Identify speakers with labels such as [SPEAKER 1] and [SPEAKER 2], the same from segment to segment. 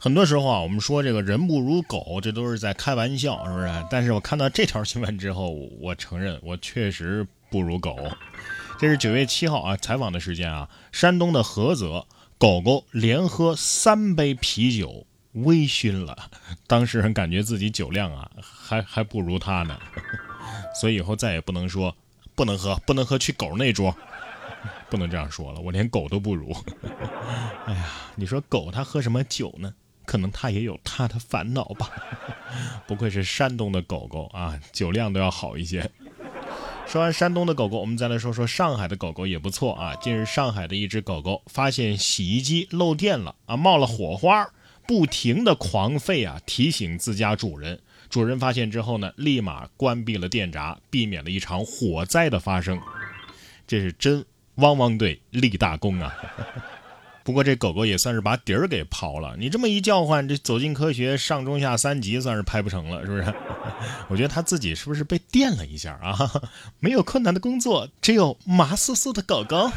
[SPEAKER 1] 很多时候啊，我们说这个人不如狗，这都是在开玩笑，是不是？但是我看到这条新闻之后，我承认我确实不如狗。这是九月七号啊，采访的时间啊，山东的菏泽，狗狗连喝三杯啤酒，微醺了。当事人感觉自己酒量啊，还还不如他呢，所以以后再也不能说不能喝，不能喝去狗那桌，不能这样说了，我连狗都不如。哎呀，你说狗它喝什么酒呢？可能他也有他的烦恼吧，不愧是山东的狗狗啊，酒量都要好一些。说完山东的狗狗，我们再来说说上海的狗狗也不错啊。近日，上海的一只狗狗发现洗衣机漏电了啊，冒了火花，不停的狂吠啊，提醒自家主人。主人发现之后呢，立马关闭了电闸，避免了一场火灾的发生。这是真汪汪队立大功啊！不过这狗狗也算是把底儿给刨了。你这么一叫唤，这走进科学上中下三集算是拍不成了，是不是？我觉得他自己是不是被电了一下啊？没有困难的工作，只有麻酥酥的狗狗。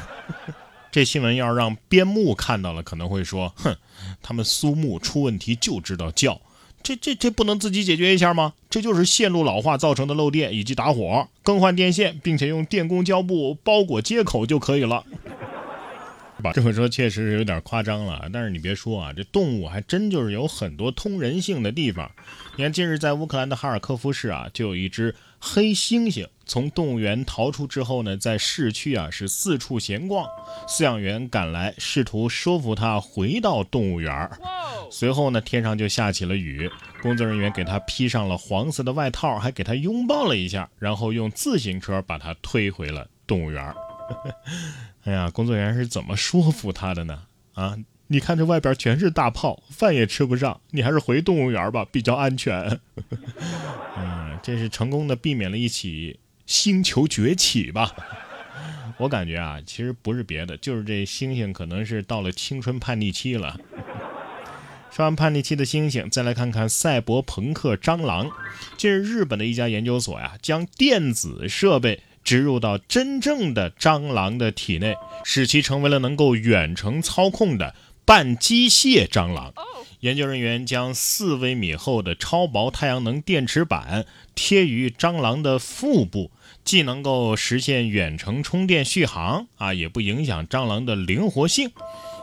[SPEAKER 1] 这新闻要让边牧看到了，可能会说：哼，他们苏木出问题就知道叫，这这这不能自己解决一下吗？这就是线路老化造成的漏电以及打火，更换电线，并且用电工胶布包裹接口就可以了。这么说确实是有点夸张了，但是你别说啊，这动物还真就是有很多通人性的地方。你看，近日在乌克兰的哈尔科夫市啊，就有一只黑猩猩从动物园逃出之后呢，在市区啊是四处闲逛，饲养员赶来试图说服它回到动物园。随后呢，天上就下起了雨，工作人员给它披上了黄色的外套，还给它拥抱了一下，然后用自行车把它推回了动物园。哎呀，工作人员是怎么说服他的呢？啊，你看这外边全是大炮，饭也吃不上，你还是回动物园吧，比较安全。嗯，这是成功的避免了一起星球崛起吧？我感觉啊，其实不是别的，就是这猩猩可能是到了青春叛逆期了。说完叛逆期的猩猩，再来看看赛博朋克蟑螂。近日，日本的一家研究所呀，将电子设备。植入到真正的蟑螂的体内，使其成为了能够远程操控的半机械蟑螂。研究人员将四微米厚的超薄太阳能电池板贴于蟑螂的腹部，既能够实现远程充电续航啊，也不影响蟑螂的灵活性。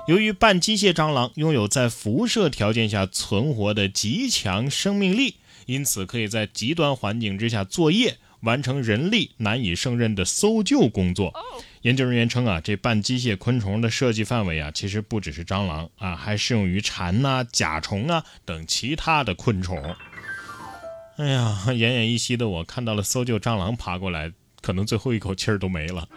[SPEAKER 1] 由于半机械蟑螂拥有在辐射条件下存活的极强生命力，因此可以在极端环境之下作业。完成人力难以胜任的搜救工作。研究人员称啊，这半机械昆虫的设计范围啊，其实不只是蟑螂啊，还适用于蝉呐、甲虫啊等其他的昆虫。哎呀，奄奄一息的我看到了搜救蟑螂爬过来，可能最后一口气儿都没了。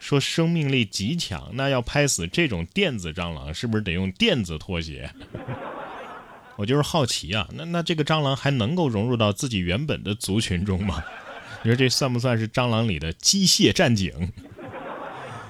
[SPEAKER 1] 说生命力极强，那要拍死这种电子蟑螂，是不是得用电子拖鞋？我就是好奇啊，那那这个蟑螂还能够融入到自己原本的族群中吗？你说这算不算是蟑螂里的机械战警？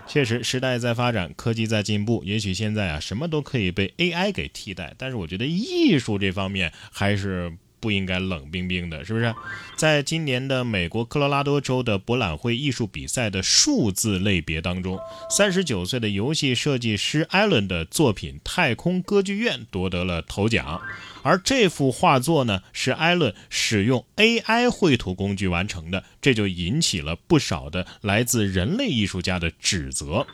[SPEAKER 1] 确实，时代在发展，科技在进步，也许现在啊什么都可以被 AI 给替代，但是我觉得艺术这方面还是。不应该冷冰冰的，是不是？在今年的美国科罗拉多州的博览会艺术比赛的数字类别当中，三十九岁的游戏设计师艾伦的作品《太空歌剧院》夺得了头奖。而这幅画作呢，是艾伦使用 AI 绘图工具完成的，这就引起了不少的来自人类艺术家的指责。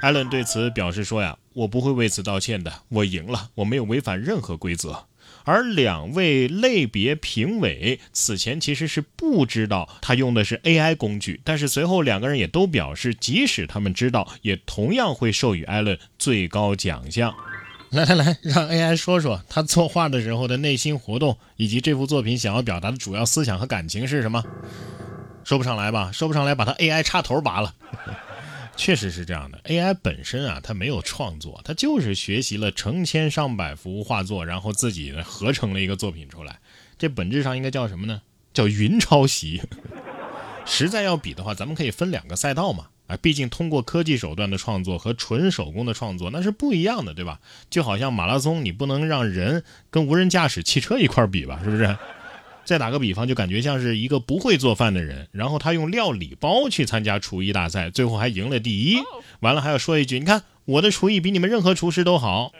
[SPEAKER 1] 艾伦对此表示说：“呀，我不会为此道歉的，我赢了，我没有违反任何规则。”而两位类别评委此前其实是不知道他用的是 AI 工具，但是随后两个人也都表示，即使他们知道，也同样会授予艾伦最高奖项。来来来，让 AI 说说他作画的时候的内心活动，以及这幅作品想要表达的主要思想和感情是什么？说不上来吧？说不上来，把他 AI 插头拔了。确实是这样的，AI 本身啊，它没有创作，它就是学习了成千上百幅画作，然后自己合成了一个作品出来。这本质上应该叫什么呢？叫云抄袭。实在要比的话，咱们可以分两个赛道嘛。啊，毕竟通过科技手段的创作和纯手工的创作那是不一样的，对吧？就好像马拉松，你不能让人跟无人驾驶汽车一块比吧？是不是？再打个比方，就感觉像是一个不会做饭的人，然后他用料理包去参加厨艺大赛，最后还赢了第一。完了还要说一句：“你看我的厨艺比你们任何厨师都好。”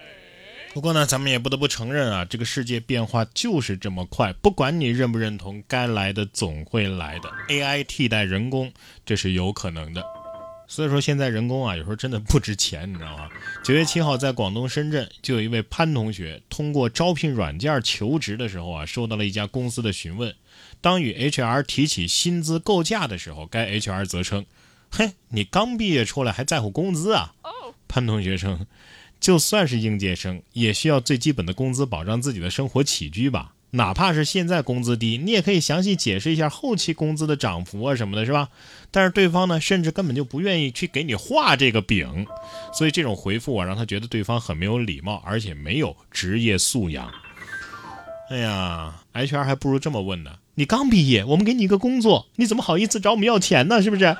[SPEAKER 1] 不过呢，咱们也不得不承认啊，这个世界变化就是这么快，不管你认不认同，该来的总会来的。AI 替代人工，这是有可能的。所以说现在人工啊，有时候真的不值钱，你知道吗？九月七号，在广东深圳，就有一位潘同学通过招聘软件求职的时候啊，收到了一家公司的询问。当与 HR 提起薪资构架的时候，该 HR 则称：“嘿，你刚毕业出来还在乎工资啊？”潘同学称。就算是应届生，也需要最基本的工资保障自己的生活起居吧。哪怕是现在工资低，你也可以详细解释一下后期工资的涨幅啊什么的，是吧？但是对方呢，甚至根本就不愿意去给你画这个饼，所以这种回复啊，让他觉得对方很没有礼貌，而且没有职业素养。哎呀，HR 还不如这么问呢：你刚毕业，我们给你一个工作，你怎么好意思找我们要钱呢？是不是？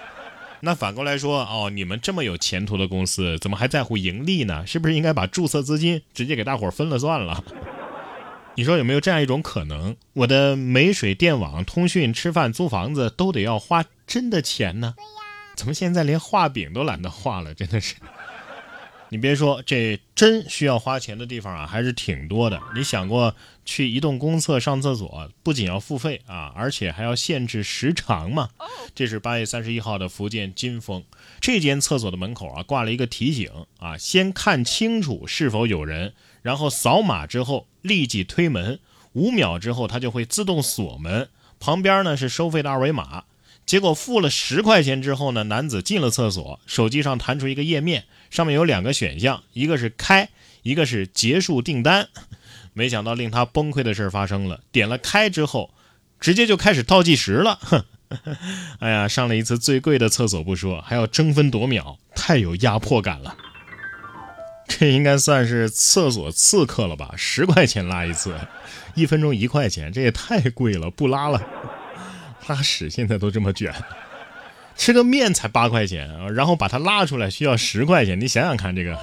[SPEAKER 1] 那反过来说，哦，你们这么有前途的公司，怎么还在乎盈利呢？是不是应该把注册资金直接给大伙分了算了？你说有没有这样一种可能？我的煤水电网、通讯、吃饭、租房子都得要花真的钱呢？对呀。怎么现在连画饼都懒得画了？真的是。你别说，这真需要花钱的地方啊，还是挺多的。你想过去移动公厕上厕所，不仅要付费啊，而且还要限制时长吗？这是八月三十一号的福建金丰这间厕所的门口啊，挂了一个提醒啊，先看清楚是否有人，然后扫码之后立即推门，五秒之后它就会自动锁门，旁边呢是收费的二维码。结果付了十块钱之后呢，男子进了厕所，手机上弹出一个页面，上面有两个选项，一个是开，一个是结束订单。没想到令他崩溃的事发生了，点了开之后，直接就开始倒计时了。哎呀，上了一次最贵的厕所不说，还要争分夺秒，太有压迫感了。这应该算是厕所刺客了吧？十块钱拉一次，一分钟一块钱，这也太贵了，不拉了。拉屎现在都这么卷，吃个面才八块钱，然后把它拉出来需要十块钱，你想想看这个。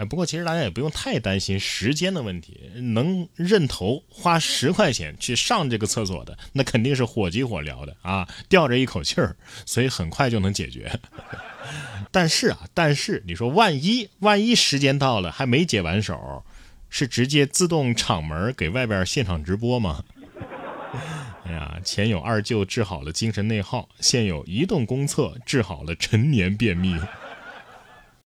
[SPEAKER 1] 哎，不过其实大家也不用太担心时间的问题，能认头花十块钱去上这个厕所的，那肯定是火急火燎的啊，吊着一口气儿，所以很快就能解决。但是啊，但是你说万一万一时间到了还没解完手，是直接自动敞门给外边现场直播吗？哎呀，前有二舅治好了精神内耗，现有移动公厕治好了陈年便秘。